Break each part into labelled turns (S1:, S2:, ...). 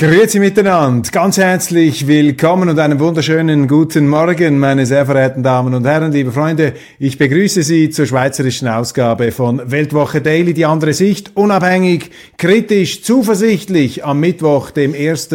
S1: Grüezi miteinander, ganz herzlich willkommen und einen wunderschönen guten Morgen, meine sehr verehrten Damen und Herren, liebe Freunde. Ich begrüße Sie zur schweizerischen Ausgabe von Weltwoche Daily, die andere Sicht, unabhängig, kritisch, zuversichtlich am Mittwoch, dem 1.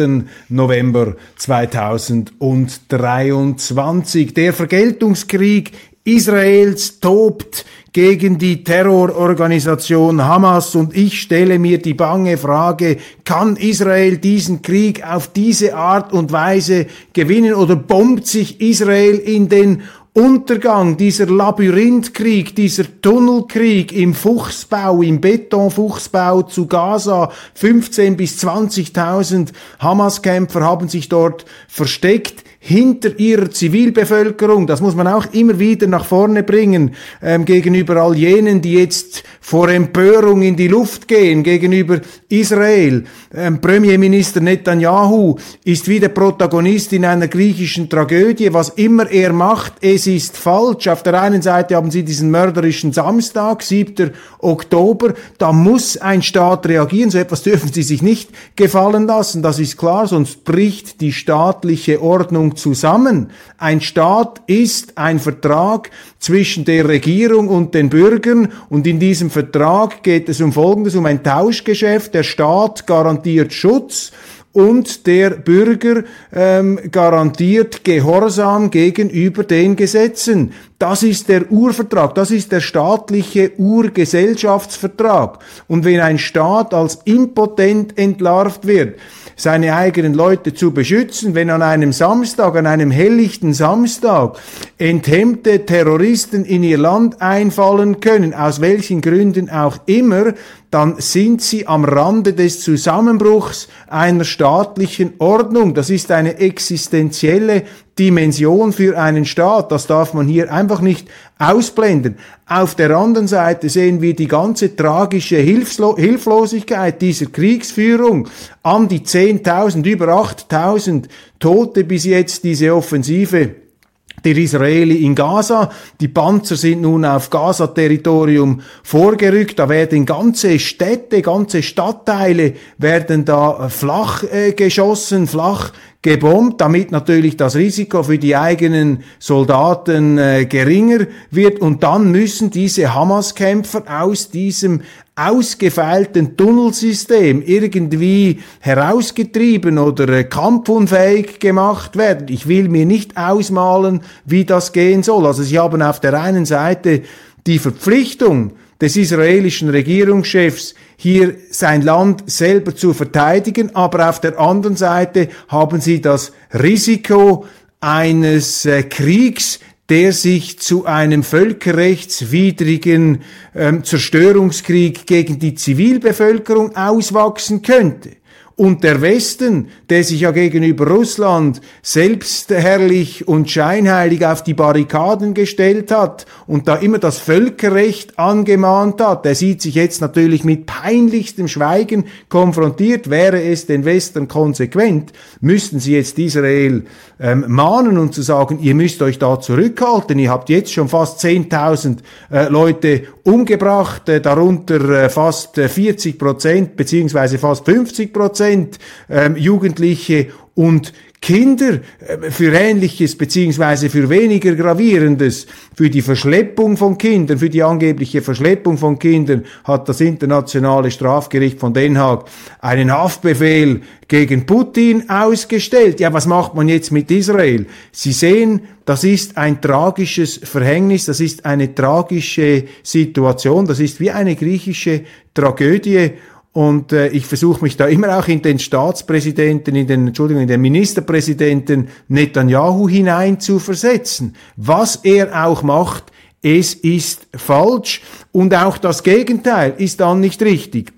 S1: November 2023. Der Vergeltungskrieg Israels tobt gegen die Terrororganisation Hamas und ich stelle mir die bange Frage, kann Israel diesen Krieg auf diese Art und Weise gewinnen oder bombt sich Israel in den Untergang, dieser Labyrinthkrieg, dieser Tunnelkrieg im Fuchsbau, im Betonfuchsbau zu Gaza, 15 bis 20.000 Hamas-Kämpfer haben sich dort versteckt hinter ihrer Zivilbevölkerung, das muss man auch immer wieder nach vorne bringen, ähm, gegenüber all jenen, die jetzt vor Empörung in die Luft gehen, gegenüber Israel. Ähm, Premierminister Netanyahu ist wie der Protagonist in einer griechischen Tragödie. Was immer er macht, es ist falsch. Auf der einen Seite haben sie diesen mörderischen Samstag, 7. Oktober, da muss ein Staat reagieren, so etwas dürfen sie sich nicht gefallen lassen, das ist klar, sonst bricht die staatliche Ordnung zusammen. Ein Staat ist ein Vertrag zwischen der Regierung und den Bürgern und in diesem Vertrag geht es um Folgendes, um ein Tauschgeschäft. Der Staat garantiert Schutz und der Bürger ähm, garantiert Gehorsam gegenüber den Gesetzen. Das ist der Urvertrag, das ist der staatliche Urgesellschaftsvertrag. Und wenn ein Staat als impotent entlarvt wird, seine eigenen Leute zu beschützen, wenn an einem Samstag, an einem helllichten Samstag enthemmte Terroristen in ihr Land einfallen können, aus welchen Gründen auch immer, dann sind sie am Rande des Zusammenbruchs einer staatlichen Ordnung. Das ist eine existenzielle Dimension für einen Staat. Das darf man hier einfach nicht ausblenden. Auf der anderen Seite sehen wir die ganze tragische Hilfslo Hilflosigkeit dieser Kriegsführung. An die 10.000, über 8.000 Tote bis jetzt diese Offensive der Israeli in Gaza. Die Panzer sind nun auf Gaza-Territorium vorgerückt. Da werden ganze Städte, ganze Stadtteile werden da flach äh, geschossen, flach gebombt, damit natürlich das Risiko für die eigenen Soldaten äh, geringer wird. Und dann müssen diese Hamas-Kämpfer aus diesem ausgefeilten Tunnelsystem irgendwie herausgetrieben oder äh, kampfunfähig gemacht werden. Ich will mir nicht ausmalen, wie das gehen soll. Also sie haben auf der einen Seite die Verpflichtung des israelischen Regierungschefs, hier sein Land selber zu verteidigen, aber auf der anderen Seite haben sie das Risiko eines äh, Kriegs, der sich zu einem völkerrechtswidrigen ähm, Zerstörungskrieg gegen die Zivilbevölkerung auswachsen könnte. Und der Westen, der sich ja gegenüber Russland selbstherrlich und scheinheilig auf die Barrikaden gestellt hat und da immer das Völkerrecht angemahnt hat, der sieht sich jetzt natürlich mit peinlichstem Schweigen konfrontiert. Wäre es den Western konsequent, müssten sie jetzt Israel ähm, mahnen und zu sagen, ihr müsst euch da zurückhalten. Ihr habt jetzt schon fast 10.000 äh, Leute umgebracht, äh, darunter äh, fast 40 Prozent beziehungsweise fast 50 Prozent ähm, Jugendliche und Kinder äh, für Ähnliches beziehungsweise für weniger Gravierendes, für die Verschleppung von Kindern, für die angebliche Verschleppung von Kindern hat das internationale Strafgericht von Den Haag einen Haftbefehl gegen Putin ausgestellt. Ja, was macht man jetzt mit Israel? Sie sehen, das ist ein tragisches Verhängnis, das ist eine tragische Situation, das ist wie eine griechische Tragödie und äh, ich versuche mich da immer auch in den Staatspräsidenten, in den, Entschuldigung, in den Ministerpräsidenten Netanyahu hinein zu versetzen. Was er auch macht, es ist falsch und auch das Gegenteil ist dann nicht richtig.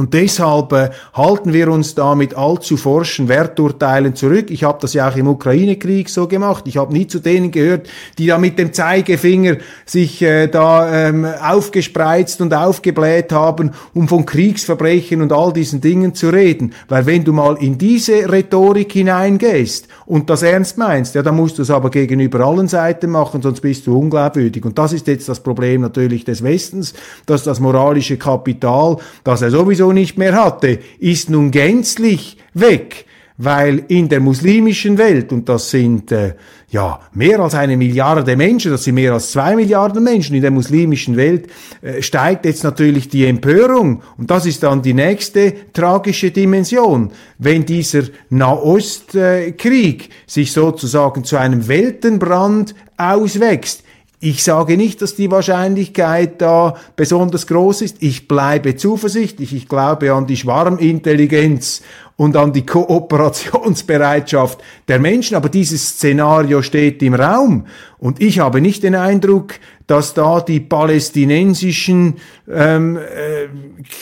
S1: Und deshalb äh, halten wir uns da mit allzu forschen Werturteilen zurück. Ich habe das ja auch im Ukraine-Krieg so gemacht. Ich habe nie zu denen gehört, die da mit dem Zeigefinger sich äh, da ähm, aufgespreizt und aufgebläht haben, um von Kriegsverbrechen und all diesen Dingen zu reden. Weil wenn du mal in diese Rhetorik hineingehst und das ernst meinst, ja, dann musst du es aber gegenüber allen Seiten machen, sonst bist du unglaubwürdig. Und das ist jetzt das Problem natürlich des Westens, dass das moralische Kapital, das er sowieso nicht mehr hatte, ist nun gänzlich weg, weil in der muslimischen Welt, und das sind äh, ja mehr als eine Milliarde Menschen, das sind mehr als zwei Milliarden Menschen in der muslimischen Welt, äh, steigt jetzt natürlich die Empörung. Und das ist dann die nächste tragische Dimension. Wenn dieser Nahostkrieg äh, sich sozusagen zu einem Weltenbrand auswächst, ich sage nicht, dass die Wahrscheinlichkeit da besonders groß ist. Ich bleibe zuversichtlich. Ich glaube an die Schwarmintelligenz und an die Kooperationsbereitschaft der Menschen. Aber dieses Szenario steht im Raum. Und ich habe nicht den Eindruck, dass da die palästinensischen ähm, äh,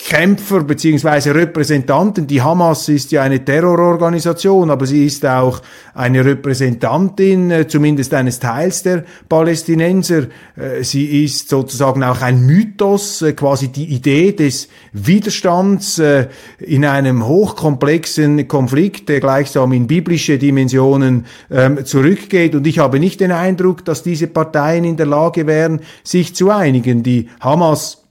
S1: Kämpfer beziehungsweise Repräsentanten, die Hamas ist ja eine Terrororganisation, aber sie ist auch eine Repräsentantin, äh, zumindest eines Teils der Palästinenser. Äh, sie ist sozusagen auch ein Mythos, äh, quasi die Idee des Widerstands äh, in einem hochkomplexen Konflikt, der gleichsam in biblische Dimensionen ähm, zurückgeht. Und ich habe nicht den Eindruck, dass diese Parteien in der Lage wären, sich zu einigen. Die Hamas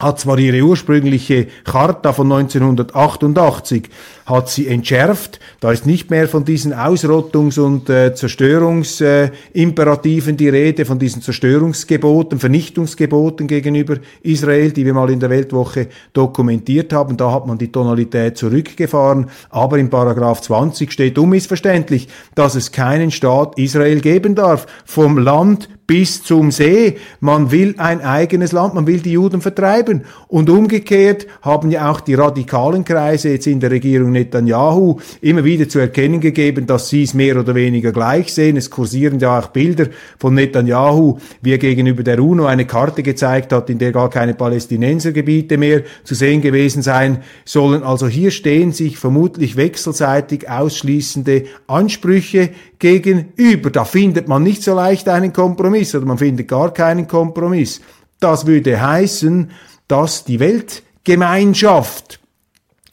S1: hat zwar ihre ursprüngliche Charta von 1988, hat sie entschärft, da ist nicht mehr von diesen Ausrottungs- und äh, Zerstörungsimperativen äh, die Rede, von diesen Zerstörungsgeboten, Vernichtungsgeboten gegenüber Israel, die wir mal in der Weltwoche dokumentiert haben, da hat man die Tonalität zurückgefahren, aber im Paragraph 20 steht unmissverständlich, dass es keinen Staat Israel geben darf, vom Land bis zum See. Man will ein eigenes Land, man will die Juden vertreiben. Und umgekehrt haben ja auch die radikalen Kreise jetzt in der Regierung Netanyahu immer wieder zu erkennen gegeben, dass sie es mehr oder weniger gleich sehen. Es kursieren ja auch Bilder von Netanyahu, wie er gegenüber der UNO eine Karte gezeigt hat, in der gar keine Palästinensergebiete mehr zu sehen gewesen sein sollen. Also hier stehen sich vermutlich wechselseitig ausschließende Ansprüche gegenüber. Da findet man nicht so leicht einen Kompromiss oder man findet gar keinen Kompromiss. Das würde heißen, dass die Weltgemeinschaft,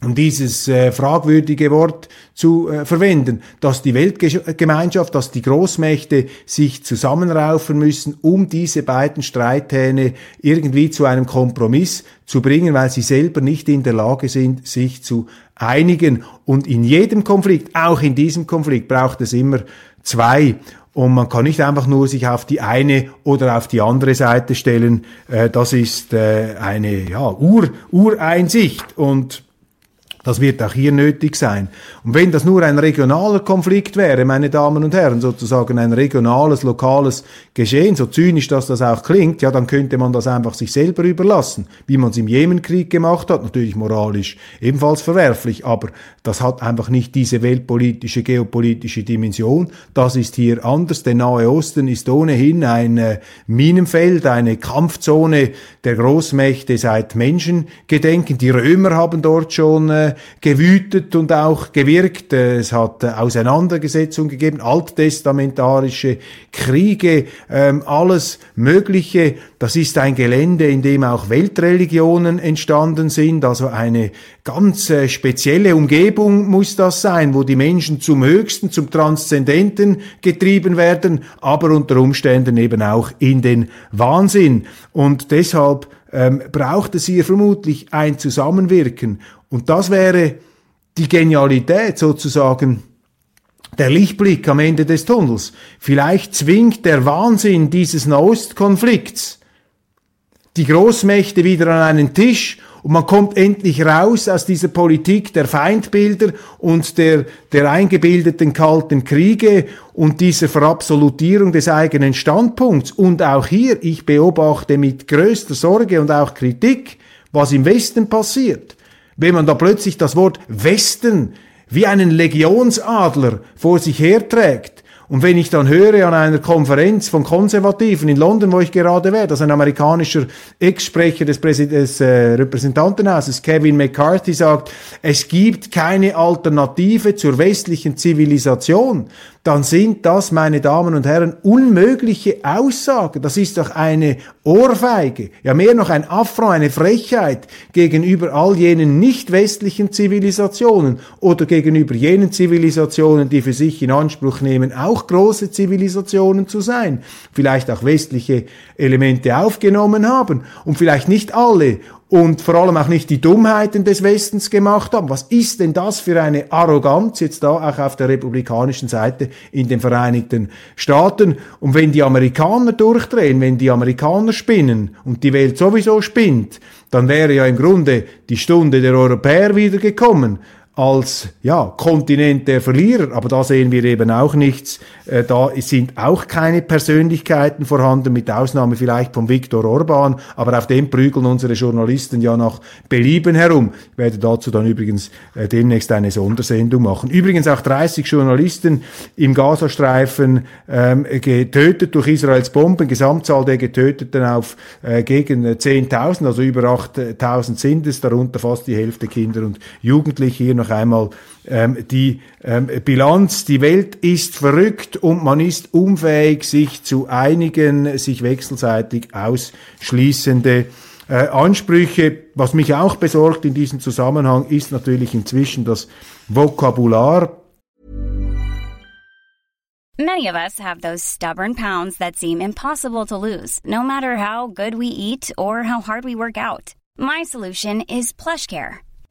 S1: um dieses äh, fragwürdige Wort zu äh, verwenden, dass die Weltgemeinschaft, dass die Großmächte sich zusammenraufen müssen, um diese beiden Streithähne irgendwie zu einem Kompromiss zu bringen, weil sie selber nicht in der Lage sind, sich zu einigen. Und in jedem Konflikt, auch in diesem Konflikt, braucht es immer zwei. Und man kann nicht einfach nur sich auf die eine oder auf die andere Seite stellen. Äh, das ist äh, eine ja, Ur Ureinsicht. Und das wird auch hier nötig sein. Und wenn das nur ein regionaler Konflikt wäre, meine Damen und Herren, sozusagen ein regionales, lokales Geschehen, so zynisch dass das auch klingt, ja, dann könnte man das einfach sich selber überlassen, wie man es im Jemenkrieg gemacht hat, natürlich moralisch ebenfalls verwerflich, aber das hat einfach nicht diese weltpolitische, geopolitische Dimension. Das ist hier anders. Der Nahe Osten ist ohnehin ein äh, Minenfeld, eine Kampfzone der Großmächte seit Menschengedenken. Die Römer haben dort schon äh, gewütet und auch gewirkt. Es hat äh, Auseinandersetzungen gegeben, alttestamentarische Kriege, ähm, alles Mögliche. Das ist ein Gelände, in dem auch Weltreligionen entstanden sind, also eine ganz äh, spezielle Umgebung muss das sein, wo die Menschen zum Höchsten, zum Transzendenten getrieben werden, aber unter Umständen eben auch in den Wahnsinn. Und deshalb ähm, braucht es hier vermutlich ein Zusammenwirken. Und das wäre die Genialität sozusagen, der Lichtblick am Ende des Tunnels. Vielleicht zwingt der Wahnsinn dieses Nahostkonflikts die Großmächte wieder an einen Tisch und man kommt endlich raus aus dieser Politik der Feindbilder und der, der eingebildeten kalten Kriege und dieser Verabsolutierung des eigenen Standpunkts. Und auch hier, ich beobachte mit größter Sorge und auch Kritik, was im Westen passiert. wenn man da plötzlich das Wort Westen wie einen Legionsadler vor sich herträgt. Und wenn ich dann höre an einer Konferenz von Konservativen in London, wo ich gerade wäre, dass ein amerikanischer Ex-Sprecher des, des äh, Repräsentantenhauses, Kevin McCarthy, sagt, es gibt keine Alternative zur westlichen Zivilisation, dann sind das, meine Damen und Herren, unmögliche Aussagen. Das ist doch eine Ohrfeige, ja mehr noch ein Affront, eine Frechheit gegenüber all jenen nicht westlichen Zivilisationen oder gegenüber jenen Zivilisationen, die für sich in Anspruch nehmen, auch große Zivilisationen zu sein, vielleicht auch westliche Elemente aufgenommen haben und vielleicht nicht alle und vor allem auch nicht die Dummheiten des Westens gemacht haben. Was ist denn das für eine Arroganz jetzt da auch auf der republikanischen Seite in den Vereinigten Staaten? Und wenn die Amerikaner durchdrehen, wenn die Amerikaner spinnen und die Welt sowieso spinnt, dann wäre ja im Grunde die Stunde der Europäer wieder gekommen als ja, Kontinent der Verlierer, aber da sehen wir eben auch nichts. Äh, da sind auch keine Persönlichkeiten vorhanden, mit Ausnahme vielleicht von Viktor Orban, aber auf dem prügeln unsere Journalisten ja nach Belieben herum. Ich werde dazu dann übrigens äh, demnächst eine Sondersendung machen. Übrigens auch 30 Journalisten im Gazastreifen ähm, getötet durch Israels Bomben, Gesamtzahl der Getöteten auf äh, gegen 10.000, also über 8.000 sind es, darunter fast die Hälfte Kinder und Jugendliche hier noch einmal ähm, die ähm, Bilanz. Die Welt ist verrückt und man ist unfähig, sich zu einigen, sich wechselseitig ausschließende äh, Ansprüche. Was mich auch besorgt in diesem Zusammenhang ist natürlich inzwischen das Vokabular.
S2: Many of us have those stubborn pounds that seem impossible to lose, no matter how good we eat or how hard we work out. My solution is PlushCare.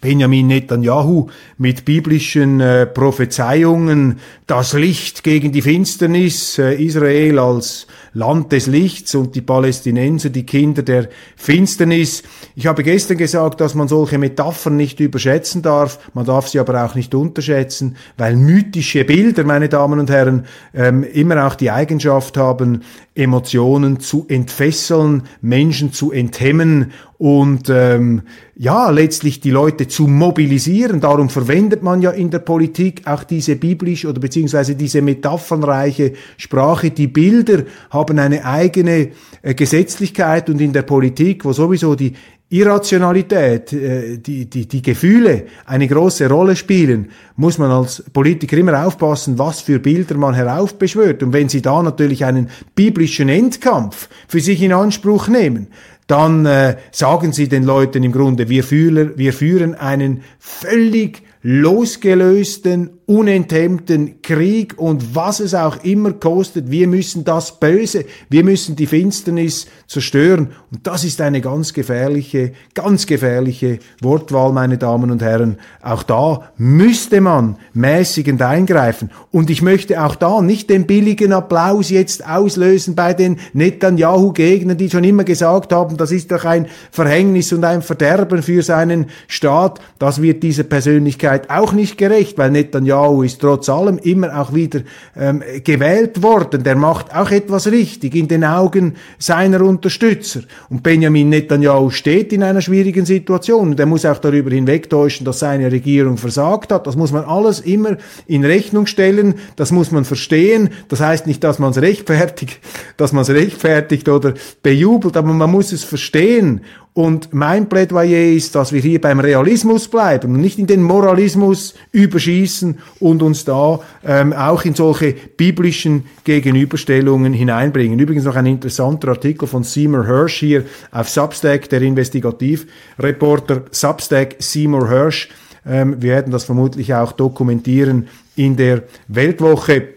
S1: Benjamin Netanyahu mit biblischen äh, Prophezeiungen, das Licht gegen die Finsternis, äh, Israel als Land des Lichts und die Palästinenser, die Kinder der Finsternis. Ich habe gestern gesagt, dass man solche Metaphern nicht überschätzen darf, man darf sie aber auch nicht unterschätzen, weil mythische Bilder, meine Damen und Herren, ähm, immer auch die Eigenschaft haben, Emotionen zu entfesseln, Menschen zu enthemmen und ähm, ja, letztlich die Leute zu mobilisieren. Darum verwendet man ja in der Politik auch diese biblisch oder beziehungsweise diese metaphernreiche Sprache. Die Bilder haben eine eigene äh, Gesetzlichkeit und in der Politik, wo sowieso die Irrationalität, äh, die, die, die Gefühle eine große Rolle spielen, muss man als Politiker immer aufpassen, was für Bilder man heraufbeschwört. Und wenn Sie da natürlich einen biblischen Endkampf für sich in Anspruch nehmen, dann äh, sagen Sie den Leuten im Grunde, wir, fühlen, wir führen einen völlig losgelösten, unenthemmten Krieg und was es auch immer kostet, wir müssen das Böse, wir müssen die Finsternis zerstören. Und das ist eine ganz gefährliche, ganz gefährliche Wortwahl, meine Damen und Herren. Auch da müsste man mäßigend eingreifen. Und ich möchte auch da nicht den billigen Applaus jetzt auslösen bei den Netanyahu-Gegnern, die schon immer gesagt haben, das ist doch ein Verhängnis und ein Verderben für seinen Staat. Das wird dieser Persönlichkeit auch nicht gerecht, weil Netanyahu Netanyahu ist trotz allem immer auch wieder ähm, gewählt worden. Der macht auch etwas richtig in den Augen seiner Unterstützer. Und Benjamin Netanyahu steht in einer schwierigen Situation und er muss auch darüber hinwegtäuschen, dass seine Regierung versagt hat. Das muss man alles immer in Rechnung stellen. Das muss man verstehen. Das heißt nicht, dass man es rechtfertigt, dass man es rechtfertigt oder bejubelt, aber man muss es verstehen. Und mein Plädoyer ist, dass wir hier beim Realismus bleiben und nicht in den Moralismus überschießen und uns da ähm, auch in solche biblischen Gegenüberstellungen hineinbringen. Übrigens noch ein interessanter Artikel von Seymour Hirsch hier auf Substack, der Investigativreporter Substack Seymour Hirsch. Ähm, wir werden das vermutlich auch dokumentieren in der Weltwoche.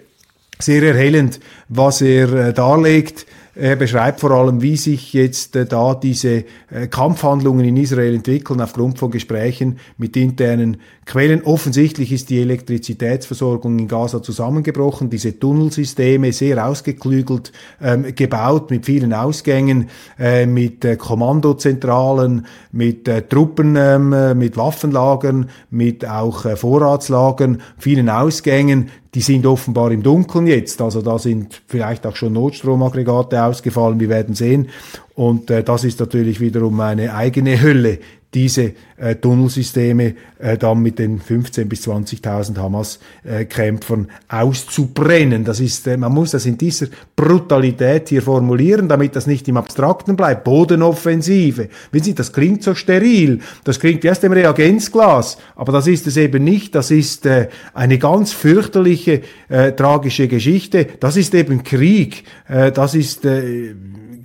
S1: Sehr erhellend, was er äh, darlegt er beschreibt vor allem, wie sich jetzt äh, da diese äh, Kampfhandlungen in Israel entwickeln aufgrund von Gesprächen mit internen Quellen. Offensichtlich ist die Elektrizitätsversorgung in Gaza zusammengebrochen. Diese Tunnelsysteme sehr ausgeklügelt ähm, gebaut mit vielen Ausgängen, äh, mit äh, Kommandozentralen, mit äh, Truppen, ähm, äh, mit Waffenlagern, mit auch Vorratslagern, vielen Ausgängen. Die sind offenbar im Dunkeln jetzt. Also da sind vielleicht auch schon Notstromaggregate ausgefallen. Wir werden sehen. Und äh, das ist natürlich wiederum eine eigene Hölle, diese äh, Tunnelsysteme äh, dann mit den 15.000 bis 20.000 Hamas-Kämpfern auszubrennen. Das ist, äh, man muss das in dieser Brutalität hier formulieren, damit das nicht im Abstrakten bleibt. Bodenoffensive. Wissen Sie, das klingt so steril. Das klingt aus dem Reagenzglas. Aber das ist es eben nicht. Das ist äh, eine ganz fürchterliche, äh, tragische Geschichte. Das ist eben Krieg. Äh, das ist äh,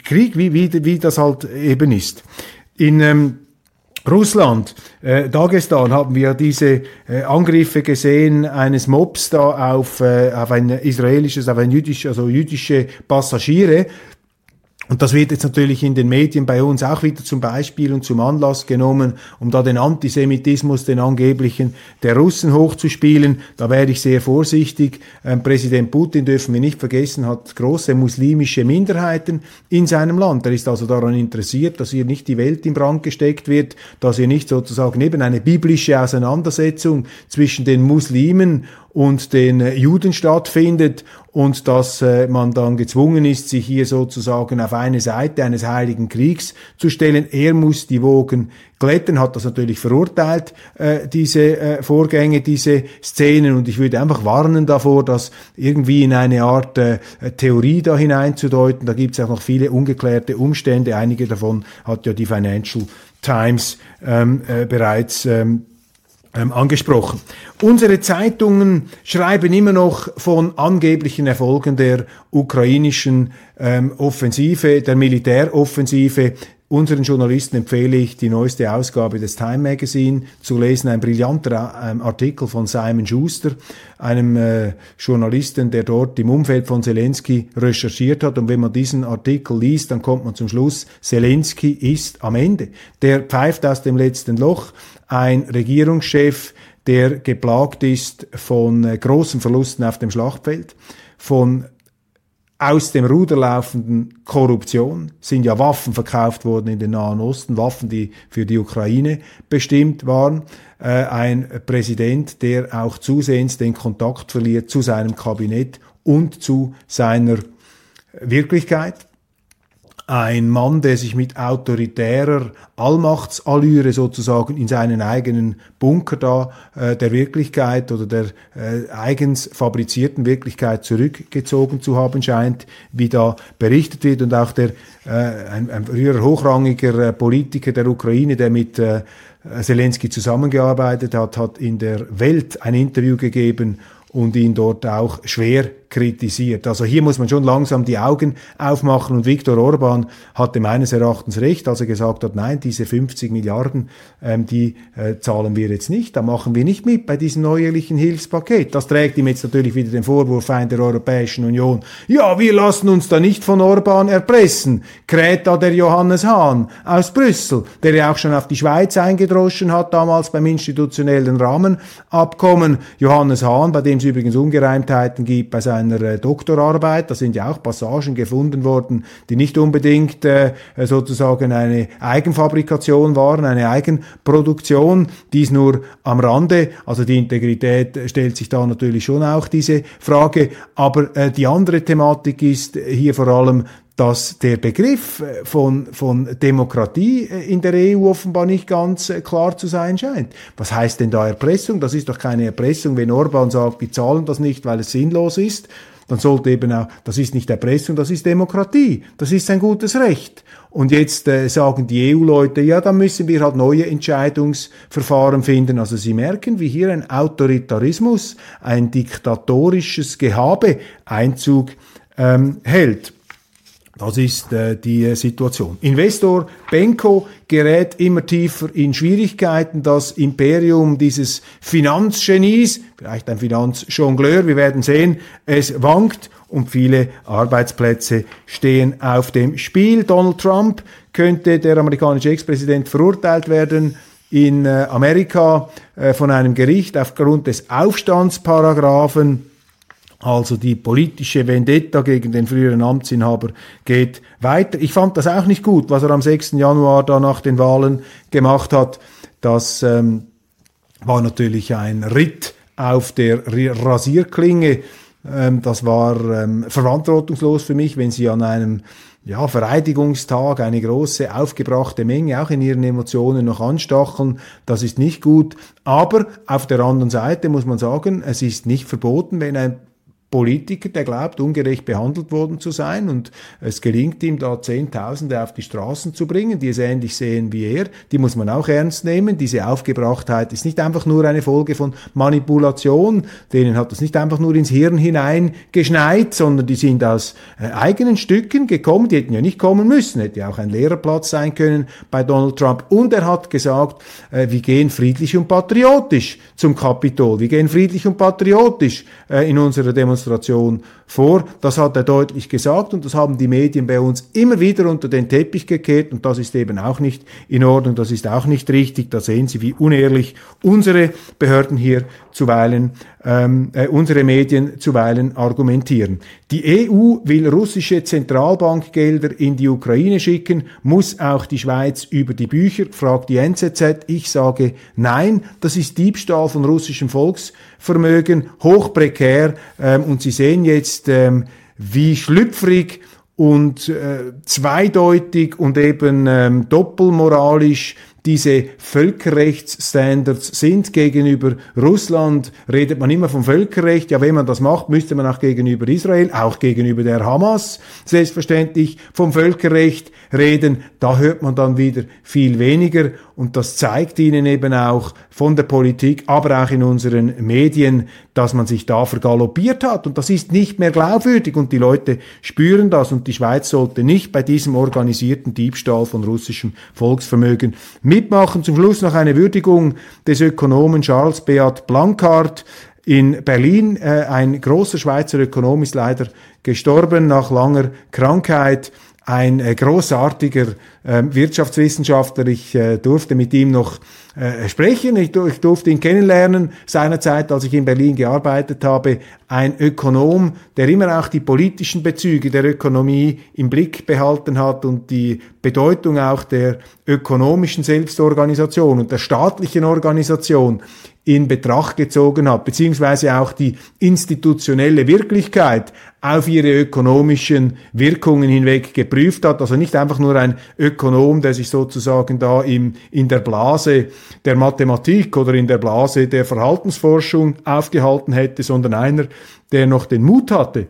S1: Krieg, wie, wie, wie das halt eben ist. In ähm, Russland, äh, Dagestan haben wir diese äh, Angriffe gesehen eines Mobs da auf, äh, auf ein israelisches, auf ein jüdisch, also jüdische Passagiere. Und das wird jetzt natürlich in den Medien bei uns auch wieder zum Beispiel und zum Anlass genommen, um da den Antisemitismus, den angeblichen der Russen hochzuspielen. Da wäre ich sehr vorsichtig. Ähm, Präsident Putin, dürfen wir nicht vergessen, hat große muslimische Minderheiten in seinem Land. Er ist also daran interessiert, dass hier nicht die Welt in Brand gesteckt wird, dass hier nicht sozusagen eben eine biblische Auseinandersetzung zwischen den Muslimen und den äh, Juden stattfindet und dass äh, man dann gezwungen ist, sich hier sozusagen auf eine Seite eines heiligen Kriegs zu stellen. Er muss die Wogen glätten, hat das natürlich verurteilt, äh, diese Vorgänge, diese Szenen und ich würde einfach warnen davor, das irgendwie in eine Art Theorie da hineinzudeuten. Da gibt es auch noch viele ungeklärte Umstände. Einige davon hat ja die Financial Times ähm, äh, bereits ähm, ähm, angesprochen. Unsere Zeitungen schreiben immer noch von angeblichen Erfolgen der ukrainischen ähm, Offensive, der Militäroffensive. Unseren Journalisten empfehle ich, die neueste Ausgabe des Time Magazine zu lesen. Ein brillanter ähm, Artikel von Simon Schuster, einem äh, Journalisten, der dort im Umfeld von Zelensky recherchiert hat. Und wenn man diesen Artikel liest, dann kommt man zum Schluss, Zelensky ist am Ende. Der pfeift aus dem letzten Loch ein Regierungschef, der geplagt ist von äh, großen Verlusten auf dem Schlachtfeld, von aus dem Ruder laufenden Korruption sind ja Waffen verkauft worden in den Nahen Osten, Waffen, die für die Ukraine bestimmt waren. Äh, ein Präsident, der auch zusehends den Kontakt verliert zu seinem Kabinett und zu seiner Wirklichkeit ein Mann, der sich mit autoritärer Allmachtsallüre sozusagen in seinen eigenen Bunker da äh, der Wirklichkeit oder der äh, eigens fabrizierten Wirklichkeit zurückgezogen zu haben scheint, wie da berichtet wird. Und auch der äh, ein, ein früher hochrangiger äh, Politiker der Ukraine, der mit äh, Zelensky zusammengearbeitet hat, hat in der Welt ein Interview gegeben und ihn dort auch schwer kritisiert. Also hier muss man schon langsam die Augen aufmachen und Viktor Orban hatte meines Erachtens recht, als er gesagt hat, nein, diese 50 Milliarden, ähm, die äh, zahlen wir jetzt nicht, da machen wir nicht mit bei diesem neuerlichen Hilfspaket. Das trägt ihm jetzt natürlich wieder den Vorwurf ein der Europäischen Union. Ja, wir lassen uns da nicht von Orban erpressen, kräht da der Johannes Hahn aus Brüssel, der ja auch schon auf die Schweiz eingedroschen hat, damals beim institutionellen Rahmenabkommen. Johannes Hahn, bei dem es übrigens Ungereimtheiten gibt bei seinem seiner äh, Doktorarbeit. Da sind ja auch Passagen gefunden worden, die nicht unbedingt äh, sozusagen eine Eigenfabrikation waren, eine Eigenproduktion. Dies nur am Rande. Also die Integrität stellt sich da natürlich schon auch diese Frage. Aber äh, die andere Thematik ist hier vor allem, dass der Begriff äh, von, von Demokratie äh, in der EU offenbar nicht ganz äh, klar zu sein scheint. Was heißt denn da Erpressung? Das ist doch keine Erpressung, wenn Orban sagt, wir zahlen das nicht, weil es sinnlos ist. dann sollte eben auch, das ist nicht Erpressung, das ist Demokratie, das ist ein gutes Recht. Und jetzt äh, sagen die EU-Leute, ja, dann müssen wir halt neue Entscheidungsverfahren finden. Also sie merken, wie hier ein Autoritarismus, ein diktatorisches Gehabe Einzug ähm, hält. Das ist äh, die Situation. Investor Benko gerät immer tiefer in Schwierigkeiten. Das Imperium dieses Finanzgenies, vielleicht ein Finanzjongleur, wir werden sehen, es wankt und viele Arbeitsplätze stehen auf dem Spiel. Donald Trump könnte der amerikanische Ex-Präsident verurteilt werden in äh, Amerika äh, von einem Gericht aufgrund des Aufstandsparagraphen also die politische Vendetta gegen den früheren Amtsinhaber geht weiter. Ich fand das auch nicht gut, was er am 6. Januar da nach den Wahlen gemacht hat. Das ähm, war natürlich ein Ritt auf der Rasierklinge. Ähm, das war ähm, verantwortungslos für mich, wenn Sie an einem ja, Vereidigungstag eine große aufgebrachte Menge auch in ihren Emotionen noch anstacheln. Das ist nicht gut. Aber auf der anderen Seite muss man sagen, es ist nicht verboten, wenn ein Politiker, der glaubt, ungerecht behandelt worden zu sein und es gelingt ihm da Zehntausende auf die Straßen zu bringen, die es ähnlich sehen wie er, die muss man auch ernst nehmen. Diese Aufgebrachtheit ist nicht einfach nur eine Folge von Manipulation, denen hat das nicht einfach nur ins Hirn hineingeschneit, sondern die sind aus äh, eigenen Stücken gekommen, die hätten ja nicht kommen müssen, hätte ja auch ein Lehrerplatz sein können bei Donald Trump. Und er hat gesagt, äh, wir gehen friedlich und patriotisch zum Kapitol, wir gehen friedlich und patriotisch äh, in unserer Demonstration Demonstration vor. Das hat er deutlich gesagt und das haben die Medien bei uns immer wieder unter den Teppich gekehrt und das ist eben auch nicht in Ordnung, das ist auch nicht richtig. Da sehen Sie, wie unehrlich unsere Behörden hier zuweilen, ähm, äh, unsere Medien zuweilen argumentieren. Die EU will russische Zentralbankgelder in die Ukraine schicken, muss auch die Schweiz über die Bücher, fragt die NZZ. Ich sage nein, das ist Diebstahl von russischem Volksvermögen, hochprekär ähm, und Sie sehen jetzt, ähm, wie schlüpfrig und äh, zweideutig und eben ähm, doppelmoralisch diese Völkerrechtsstandards sind gegenüber Russland, redet man immer vom Völkerrecht. Ja, wenn man das macht, müsste man auch gegenüber Israel, auch gegenüber der Hamas selbstverständlich vom Völkerrecht reden. Da hört man dann wieder viel weniger und das zeigt ihnen eben auch von der Politik, aber auch in unseren Medien, dass man sich da vergaloppiert hat und das ist nicht mehr glaubwürdig und die Leute spüren das und die Schweiz sollte nicht bei diesem organisierten Diebstahl von russischem Volksvermögen mitmachen. Zum Schluss noch eine Würdigung des Ökonomen Charles Beat Blancard in Berlin. Äh, ein großer Schweizer Ökonom ist leider gestorben nach langer Krankheit ein äh, großartiger äh, Wirtschaftswissenschaftler. Ich äh, durfte mit ihm noch äh, sprechen. Ich, durfte ihn kennenlernen seinerzeit, als ich in Berlin gearbeitet habe. Ein Ökonom, der immer auch die politischen Bezüge der Ökonomie im Blick behalten hat und die Bedeutung auch der ökonomischen Selbstorganisation und der staatlichen Organisation in Betracht gezogen hat, beziehungsweise auch die institutionelle Wirklichkeit auf ihre ökonomischen Wirkungen hinweg geprüft hat. Also nicht einfach nur ein Ökonom, der sich sozusagen da im, in der Blase der Mathematik oder in der Blase der Verhaltensforschung aufgehalten hätte, sondern einer, der noch den Mut hatte,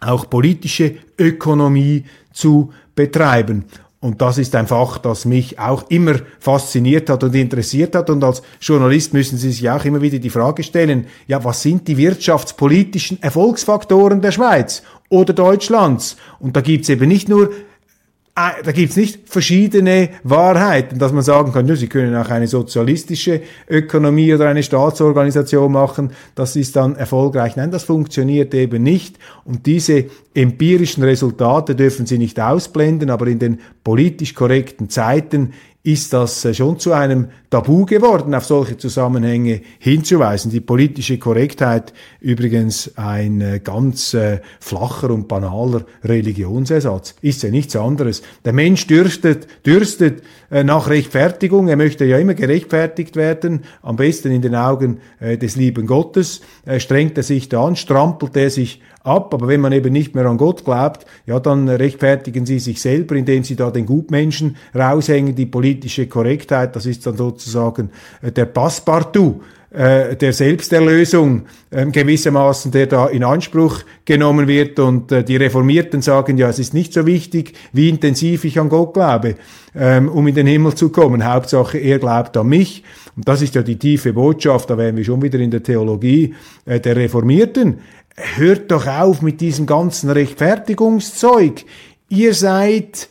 S1: auch politische Ökonomie zu betreiben. Und das ist ein Fach, das mich auch immer fasziniert hat und interessiert hat. Und als Journalist müssen Sie sich auch immer wieder die Frage stellen, ja, was sind die wirtschaftspolitischen Erfolgsfaktoren der Schweiz oder Deutschlands? Und da gibt's eben nicht nur da gibt's nicht verschiedene Wahrheiten, dass man sagen kann, ja, Sie können auch eine sozialistische Ökonomie oder eine Staatsorganisation machen, das ist dann erfolgreich. Nein, das funktioniert eben nicht. Und diese empirischen Resultate dürfen Sie nicht ausblenden, aber in den politisch korrekten Zeiten ist das äh, schon zu einem Tabu geworden, auf solche Zusammenhänge hinzuweisen. Die politische Korrektheit übrigens ein äh, ganz äh, flacher und banaler Religionsersatz. Ist ja nichts anderes. Der Mensch dürstet, dürstet nach Rechtfertigung. Er möchte ja immer gerechtfertigt werden, am besten in den Augen des lieben Gottes. Strengt er sich da an, strampelt er sich ab. Aber wenn man eben nicht mehr an Gott glaubt, ja, dann rechtfertigen sie sich selber, indem sie da den Gutmenschen raushängen. Die politische Korrektheit, das ist dann sozusagen äh, der Passepartout äh, der Selbsterlösung äh, gewissermaßen, der da in Anspruch genommen wird. Und äh, die Reformierten sagen, ja, es ist nicht so wichtig, wie intensiv ich an Gott glaube, ähm, um in den Himmel zu kommen. Hauptsache, er glaubt an mich. Und das ist ja die tiefe Botschaft, da wären wir schon wieder in der Theologie äh, der Reformierten. Hört doch auf mit diesem ganzen Rechtfertigungszeug. Ihr seid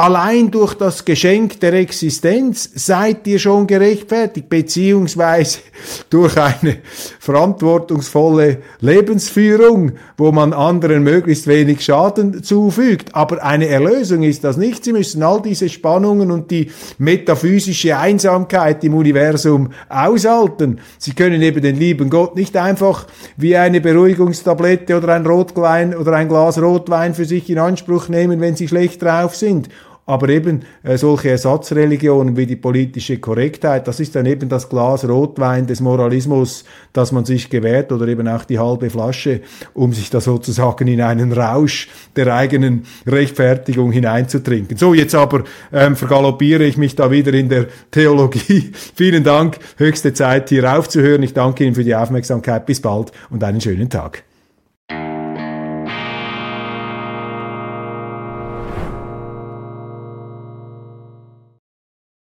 S1: Allein durch das Geschenk der Existenz seid ihr schon gerechtfertigt, beziehungsweise durch eine verantwortungsvolle Lebensführung, wo man anderen möglichst wenig Schaden zufügt. Aber eine Erlösung ist das nicht. Sie müssen all diese Spannungen und die metaphysische Einsamkeit im Universum aushalten. Sie können eben den lieben Gott nicht einfach wie eine Beruhigungstablette oder ein Rotwein oder ein Glas Rotwein für sich in Anspruch nehmen, wenn sie schlecht drauf sind aber eben äh, solche Ersatzreligionen wie die politische Korrektheit, das ist dann eben das Glas Rotwein des Moralismus, das man sich gewährt oder eben auch die halbe Flasche, um sich da sozusagen in einen Rausch der eigenen Rechtfertigung hineinzutrinken. So, jetzt aber ähm, vergaloppiere ich mich da wieder in der Theologie. Vielen Dank, höchste Zeit hier aufzuhören. Ich danke Ihnen für die Aufmerksamkeit. Bis bald und einen schönen Tag.